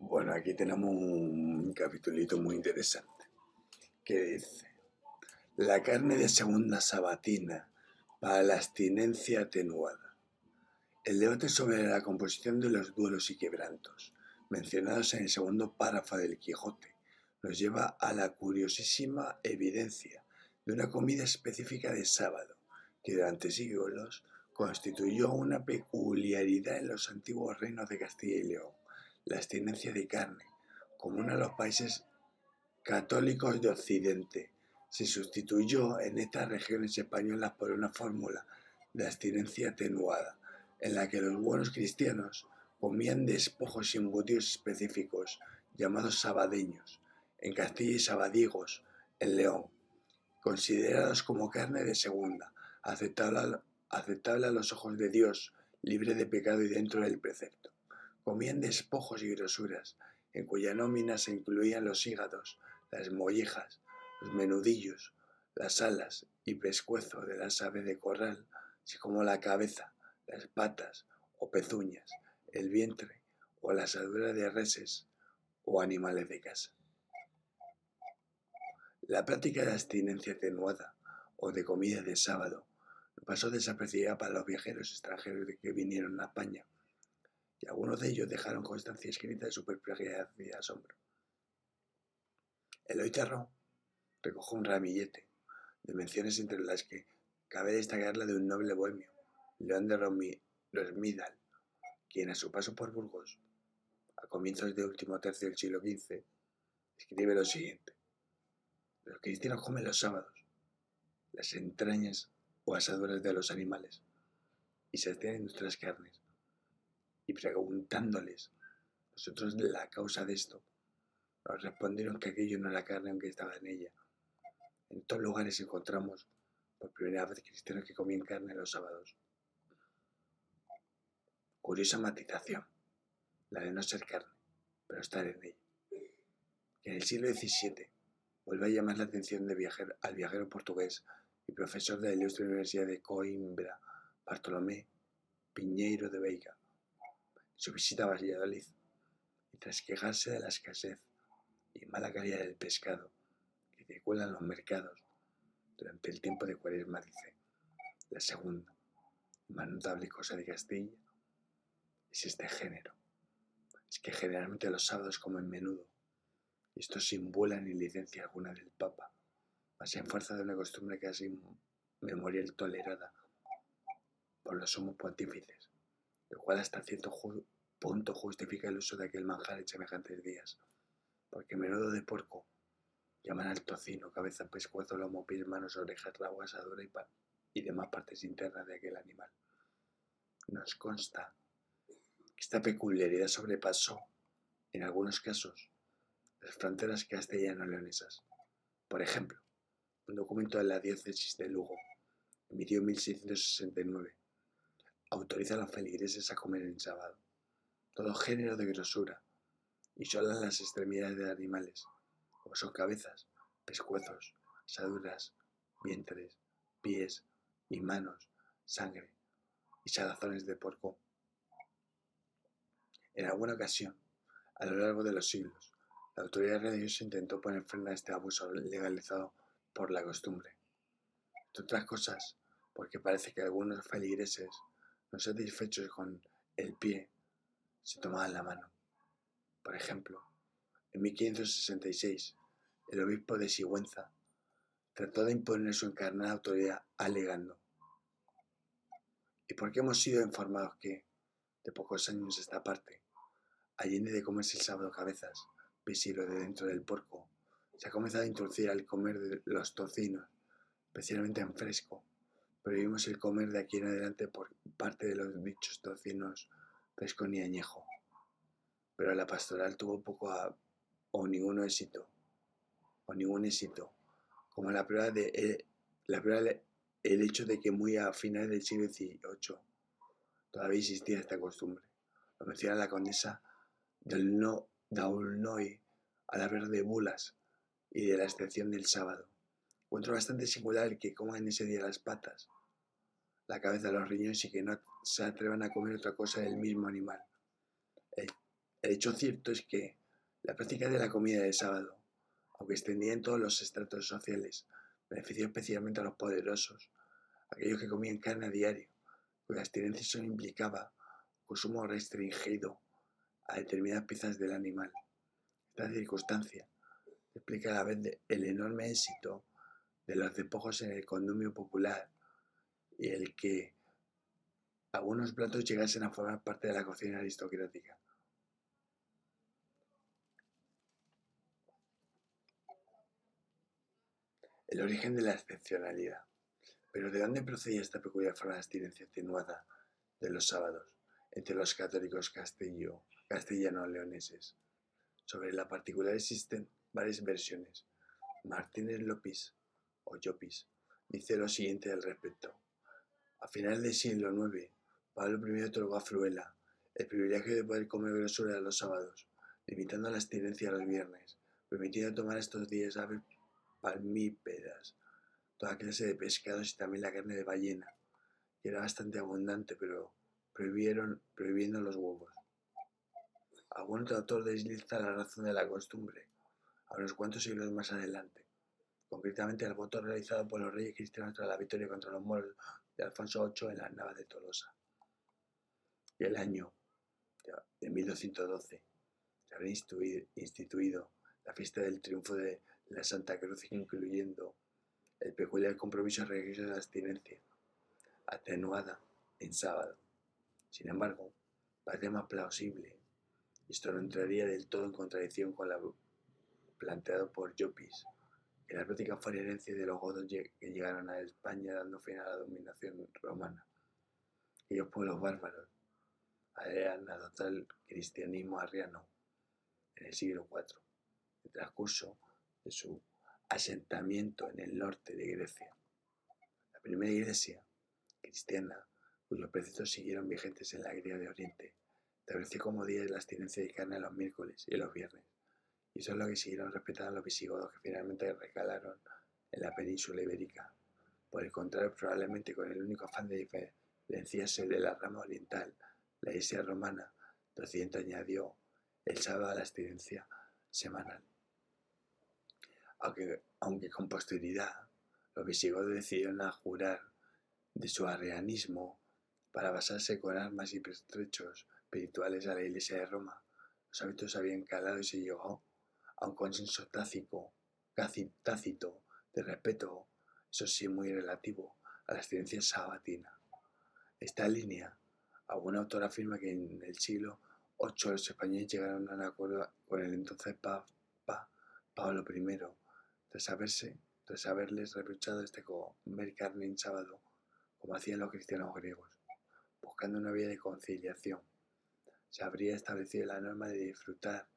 Bueno, aquí tenemos un capitulito muy interesante. Que dice, la carne de segunda sabatina para la abstinencia atenuada. El debate sobre la composición de los duelos y quebrantos, mencionados en el segundo párrafo del Quijote, nos lleva a la curiosísima evidencia de una comida específica de sábado, que durante siglos constituyó una peculiaridad en los antiguos reinos de Castilla y León la abstinencia de carne, uno de los países católicos de Occidente, se sustituyó en estas regiones españolas por una fórmula de abstinencia atenuada, en la que los buenos cristianos comían despojos y embutidos específicos, llamados sabadeños, en Castilla y sabadigos, en León, considerados como carne de segunda, aceptable, aceptable a los ojos de Dios, libre de pecado y dentro del precepto. Comían despojos y grosuras, en cuya nómina se incluían los hígados, las mollejas, los menudillos, las alas y pescuezo de las aves de corral, así como la cabeza, las patas o pezuñas, el vientre o la asadura de reses o animales de casa. La práctica de abstinencia atenuada o de comida de sábado pasó desapercibida para los viajeros extranjeros que vinieron a España y algunos de ellos dejaron constancia escrita de su perplejidad y asombro. Eloy Terrón recogió un ramillete de menciones entre las que cabe destacar la de un noble bohemio, León de Rosmidal, quien a su paso por Burgos, a comienzos del último tercio del siglo XV, escribe lo siguiente. Los cristianos comen los sábados, las entrañas o asaduras de los animales, y se abstienen nuestras carnes, y preguntándoles nosotros la causa de esto, nos respondieron que aquello no era carne aunque estaba en ella. En todos lugares encontramos por primera vez cristianos que comían carne los sábados. Curiosa matización, la de no ser carne, pero estar en ella. Que en el siglo XVII vuelve a llamar la atención de viajero, al viajero portugués y profesor de la ilustre Universidad de Coimbra, Bartolomé Piñeiro de Veiga, su visita a Valladolid, y tras quejarse de la escasez y mala calidad del pescado que circula en los mercados durante el tiempo de cuaresma, dice, la segunda, más notable cosa de Castilla, es este género. Es que generalmente los sábados comen menudo, y esto sin bula ni licencia alguna del Papa, más en fuerza de una costumbre casi memorial tolerada por los somos pontífices lo cual hasta cierto punto justifica el uso de aquel manjar en semejantes días, porque menudo de puerco llaman al tocino, cabeza, pescuezo, lomo, pies, manos, orejas, rabo, asadura y, y demás partes internas de aquel animal. Nos consta que esta peculiaridad sobrepasó, en algunos casos, las fronteras castellano-leonesas. Por ejemplo, un documento de la diócesis de Lugo, emitido en 1669, autoriza a los feligreses a comer en sábado todo género de grosura y solo las extremidades de animales, son cabezas, pescuezos, asaduras, vientres, pies y manos, sangre y salazones de porco. En alguna ocasión, a lo largo de los siglos, la autoridad religiosa intentó poner freno a este abuso legalizado por la costumbre. Entre otras cosas, porque parece que algunos feligreses no satisfechos con el pie, se tomaban la mano. Por ejemplo, en 1566, el obispo de Sigüenza trató de imponer su encarnada autoridad alegando. ¿Y por qué hemos sido informados que, de pocos años esta parte, allende de comerse el sábado cabezas, visible de dentro del porco, se ha comenzado a introducir al comer de los tocinos, especialmente en fresco, Prohibimos el comer de aquí en adelante por parte de los dichos tocinos fresco ni añejo. Pero la pastoral tuvo poco o ningún éxito, o ningún éxito, como la prueba de la prueba el hecho de que muy a finales del siglo XVIII todavía existía esta costumbre. Lo menciona la condesa del no, Daulnoy al hablar de bulas y de la excepción del sábado. Encuentro bastante singular que coman ese día las patas, la cabeza, los riñones y que no se atrevan a comer otra cosa del mismo animal. El hecho cierto es que la práctica de la comida de sábado, aunque extendía en todos los estratos sociales, benefició especialmente a los poderosos, aquellos que comían carne a diario, cuya abstinencia solo implicaba consumo restringido a determinadas piezas del animal. Esta circunstancia explica a la vez el enorme éxito de los despojos en el condumio popular el que algunos platos llegasen a formar parte de la cocina aristocrática. El origen de la excepcionalidad. Pero ¿de dónde procedía esta peculiar forma de abstinencia atenuada de los sábados entre los católicos castello, castellano-leoneses? Sobre la particular existen varias versiones. Martínez López o Llopis dice lo siguiente al respecto. A finales del siglo IX, Pablo I otorgó a Fruela el privilegio de poder comer grosura los sábados, limitando la abstinencia los viernes, permitiendo tomar estos días aves palmípedas, toda clase de pescados y también la carne de ballena, que era bastante abundante, pero prohibieron, prohibiendo los huevos. Algún autor desliza la razón de la costumbre, a unos cuantos siglos más adelante, concretamente el voto realizado por los reyes cristianos tras la victoria contra los moros de Alfonso VIII en las Navas de Tolosa. Y el año de 1212 se habría instituido la fiesta del triunfo de la Santa Cruz, incluyendo el peculiar compromiso religioso de la abstinencia, atenuada en sábado. Sin embargo, parece más plausible. Esto no entraría del todo en contradicción con lo planteado por Llopis, que la práctica fue herencia de los godos que llegaron a España dando fin a la dominación romana. Aquellos pueblos bárbaros habían adoptado el cristianismo arriano en el siglo IV, en el transcurso de su asentamiento en el norte de Grecia. La primera iglesia cristiana, cuyos preceptos siguieron vigentes en la Grecia de Oriente, estableció como día de la abstinencia de carne los miércoles y los viernes, y eso es lo que siguieron respetando los visigodos que finalmente recalaron en la península ibérica. Por el contrario, probablemente con el único afán de diferenciarse de la rama oriental, la iglesia romana de Occidente añadió el sábado a la abstinencia semanal aunque, aunque con posterioridad los visigodos decidieron jurar de su arrianismo para basarse con armas y pertrechos espirituales a la Iglesia de Roma. Los hábitos habían calado y se llegó a un consenso tácito, tácito de respeto, eso sí muy relativo, a la ciencia sabatina. Esta línea, algún autor afirma que en el siglo VIII los españoles llegaron a un acuerdo con el entonces Papa Pablo I tras, haberse, tras haberles reprochado este comer carne en sábado, como hacían los cristianos griegos, buscando una vía de conciliación, se habría establecido la norma de disfrutar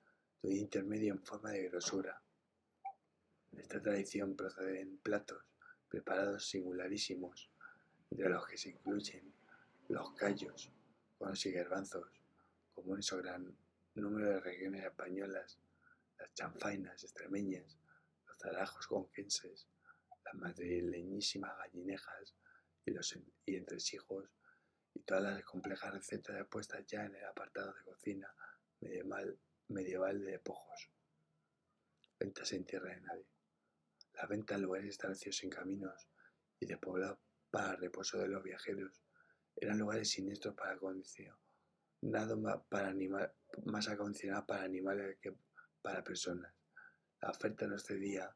un intermedio en forma de grosura. Esta tradición proceden platos preparados singularísimos, entre los que se incluyen los callos, conos y garbanzos, comunes o gran número de regiones españolas, las chanfainas extremeñas, zarajos conquenses, las madrileñísimas gallinejas y los y entresijos y todas las complejas recetas expuestas ya en el apartado de cocina medieval, medieval de pojos. Ventas en tierra de nadie. La venta en lugares establecidos en caminos y despoblados para reposo de los viajeros eran lugares siniestros para condición, nada para animal, más acondicionados para animales que para personas. La oferta no excedía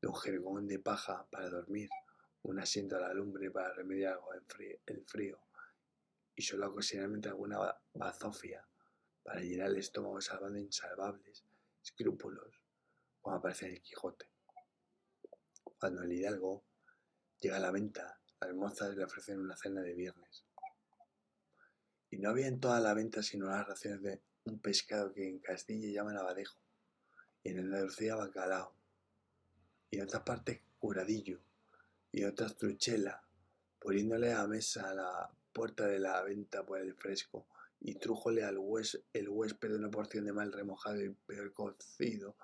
de un jergón de paja para dormir, un asiento a la lumbre para remediar el frío y solo ocasionalmente alguna bazofia para llenar el estómago salvando insalvables escrúpulos, como aparece en el Quijote. Cuando el hidalgo llega a la venta, las mozas le ofrecen una cena de viernes. Y no había en toda la venta sino las raciones de un pescado que en Castilla llaman abadejo y en Andalucía bacalao, y en otras partes curadillo, y en otras truchela, poniéndole a mesa a la puerta de la venta por el fresco, y trújole al hués, el huésped una porción de mal remojado y peor cocido,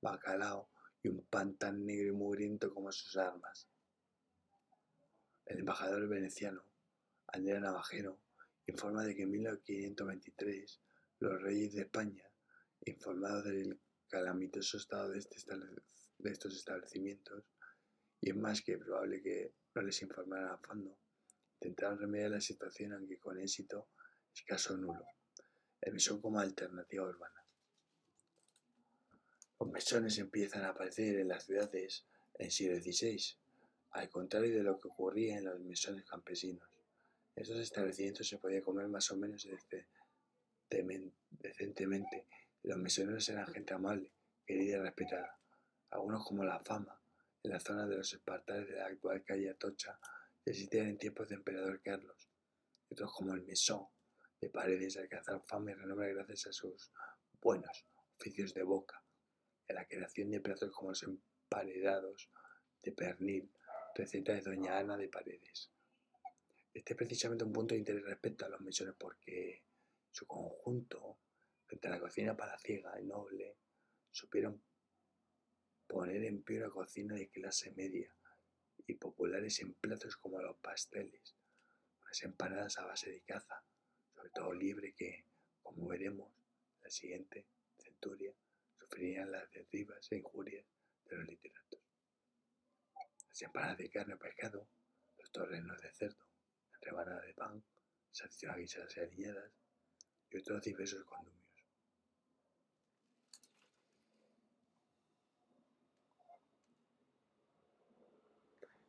bacalao y un pan tan negro y mugriento como sus armas. El embajador veneciano, Andrea Navajero, informa de que en 1523 los reyes de España informado del calamitoso estado de, este de estos establecimientos, y es más que probable que no les informaran a fondo, intentaron remediar la situación aunque con éxito escaso nulo. El mesón como alternativa urbana. Los mesones empiezan a aparecer en las ciudades en siglo XVI, al contrario de lo que ocurría en los mesones campesinos. Estos establecimientos se podía comer más o menos decentemente. Los mesoneros eran gente amable, querida y respetada. Algunos como la fama, en la zona de los espartales de la actual calle Atocha, existían en tiempos de emperador Carlos. Otros como el mesón de paredes alcanzaron fama y renombre gracias a sus buenos oficios de boca, en la creación de platos como los emparedados de pernil, receta de doña Ana de Paredes. Este es precisamente un punto de interés respecto a los mesones porque su conjunto, frente a la cocina palaciega y noble, supieron poner en pie una cocina de clase media y populares en platos como los pasteles, unas empanadas a base de caza, todo libre que, como veremos la siguiente centuria, sufrirían las derribas e injurias de los literatos. Las empanadas de carne o pescado, los torrenos de cerdo, rebanada de pan, salchichas guisadas y aliñadas y otros diversos condumios.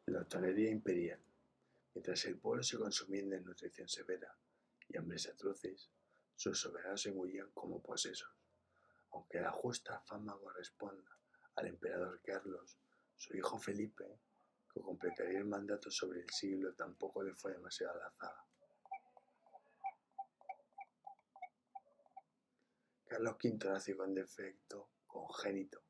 La hostelería imperial. Mientras el pueblo se consumía en desnutrición severa y hambres atroces, sus soberanos se engullían como posesos. Aunque la justa fama corresponda al emperador Carlos, su hijo Felipe completaría el mandato sobre el siglo tampoco le fue demasiado a. Carlos V nació con defecto congénito,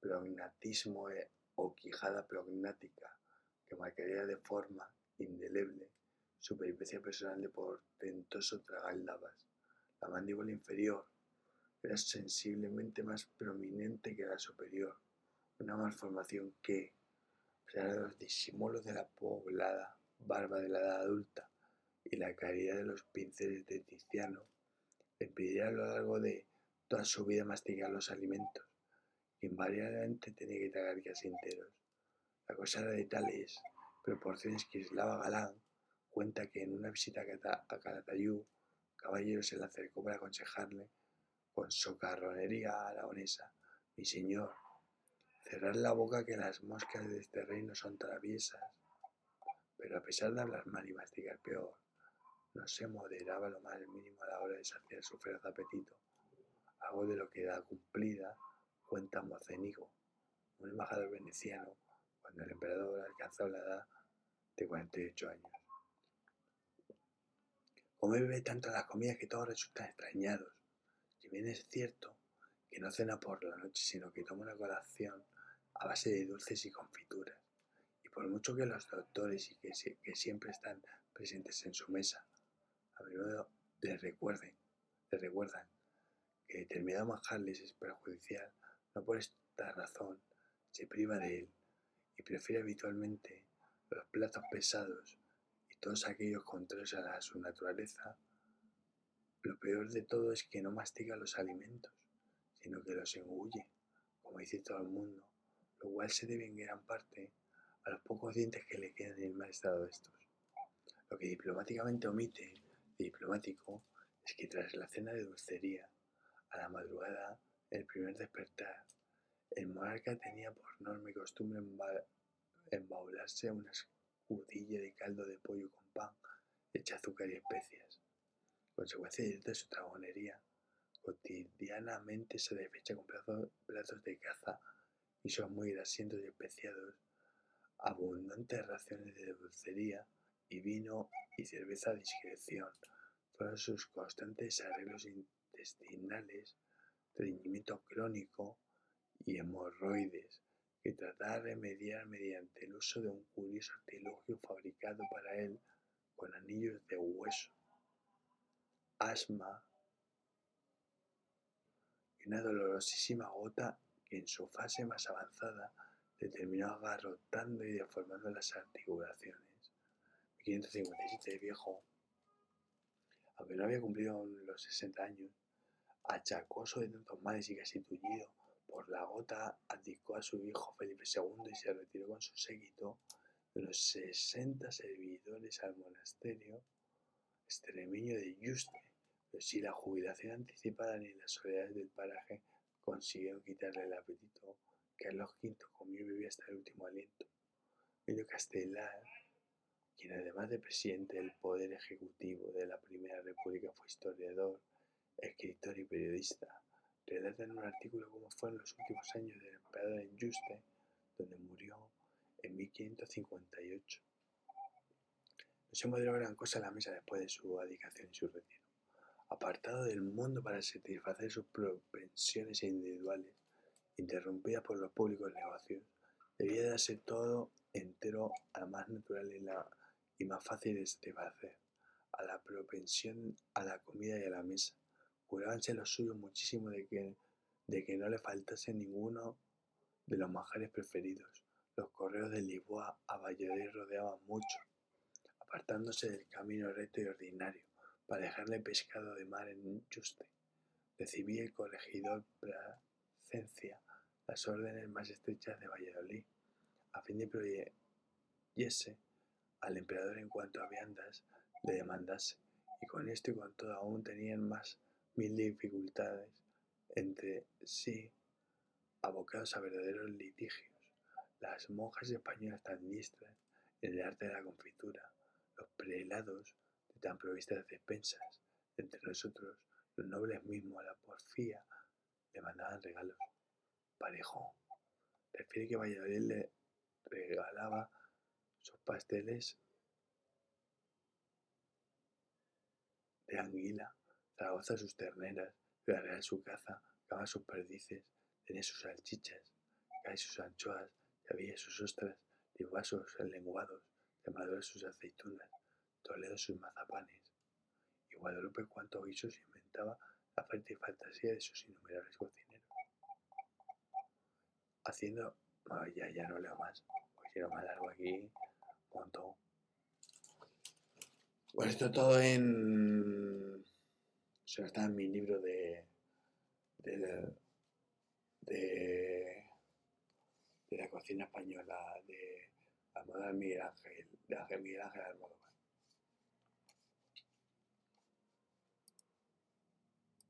prognatismo e, o quijada prognática, que marcaría de forma indeleble su personal de portentoso tragaldabas. La mandíbula inferior era sensiblemente más prominente que la superior, una malformación que, de los disimulos de la poblada barba de la edad adulta y la caridad de los pinceles de Tiziano, le impediría a lo largo de toda su vida masticar los alimentos. Invariablemente tenía que tragar casi enteros. La cosa era de tales proporciones que Islava Galán cuenta que en una visita a Calatayú, caballero se le acercó para aconsejarle con socarronería aragonesa, mi señor, Cerrar la boca que las moscas de este reino son traviesas. Pero a pesar de hablar mal y masticar peor, no se moderaba lo más mínimo a la hora de saciar su feroz apetito, algo de lo que da cumplida cuenta Mocenigo, un embajador veneciano, cuando el emperador alcanzó la edad de 48 años. Come bebe tanto las comidas que todos resultan extrañados. Si bien es cierto que no cena por la noche, sino que toma una colación a base de dulces y confituras. Y por mucho que los doctores y que, siempre están presentes en su mesa, a menudo les recuerden, les recuerdan que determinado manjar les es perjudicial, no por esta razón se priva de él y prefiere habitualmente los platos pesados todos aquellos contrarios a su naturaleza. Lo peor de todo es que no mastiga los alimentos, sino que los engulle, como dice todo el mundo, lo cual se debe en gran parte a los pocos dientes que le quedan en el mal estado de estos. Lo que diplomáticamente omite diplomático es que tras la cena de dulcería, a la madrugada, el primer despertar, el monarca tenía por norma y costumbre embaularse una de caldo de pollo con pan, hecha azúcar y especias. Consecuencia directa de su tragonería, cotidianamente se despecha con platos de caza y son muy grasientos y especiados, abundantes raciones de dulcería y vino y cerveza a discreción, todos sus constantes arreglos intestinales, estreñimiento crónico y hemorroides, que trataba de remediar mediante el uso de un curioso artilugio fabricado para él con anillos de hueso, asma y una dolorosísima gota en su fase más avanzada terminó agarrotando y deformando las articulaciones. 1557 viejo, aunque no había cumplido los 60 años, achacoso de tantos males y casi tullido por la gota, abdicó a su hijo Felipe II y se retiró con su séquito de unos sesenta servidores al monasterio extremeño de Yuste. Pero si la jubilación anticipada ni las soledades del paraje consiguieron quitarle el apetito, Carlos V comió y bebía hasta el último aliento. Medio Castelar, quien además de presidente del Poder Ejecutivo de la Primera República fue historiador, escritor y periodista, relata en un artículo cómo fueron los últimos años del emperador en donde murió en 1558. No se moderó gran cosa en la mesa después de su adicación y su retiro. Apartado del mundo para satisfacer sus propensiones individuales, interrumpida por los públicos negocios, debía darse todo entero a la más natural y, la, más fácil de satisfacer, a la propensión a la comida y a la mesa. Curábanse los suyos muchísimo de que, de que no le faltase ninguno de los manjares preferidos. Los correos de Lisboa a Valladolid rodeaban mucho, apartándose del camino recto y ordinario, para dejarle pescado de mar en Juste. Recibía el corregidor Placencia las órdenes más estrechas de Valladolid, a fin de prohibirse al emperador en cuanto a viandas le demandase, y con esto y con todo aún tenían más mil dificultades entre sí, abocados a verdaderos litigios. Las monjas españolas tan diestras en el arte de la confitura, los prelados de tan provistas despensas, entre nosotros, los nobles mismos a la porfía, le mandaban regalos. Parejo refiere que Valladolid le regalaba sus pasteles de anguila, Zaragoza sus terneras, Real su caza, Cava sus perdices, tenía sus salchichas, Cay sus anchoas, Cabilla sus ostras, Lisboa sus lenguados, Madura sus aceitunas, Toledo sus mazapanes, y Guadalupe cuanto guisos inventaba la fértil fantasía de sus innumerables cocineros haciendo. ya, ya no leo más. Pues quiero más largo aquí. Un montón. Bueno, esto todo en. O está en mi libro de. de. de, de la cocina española de Almodóvar Miguel Ángel, de Ángel Miguel Ángel Almodóvar.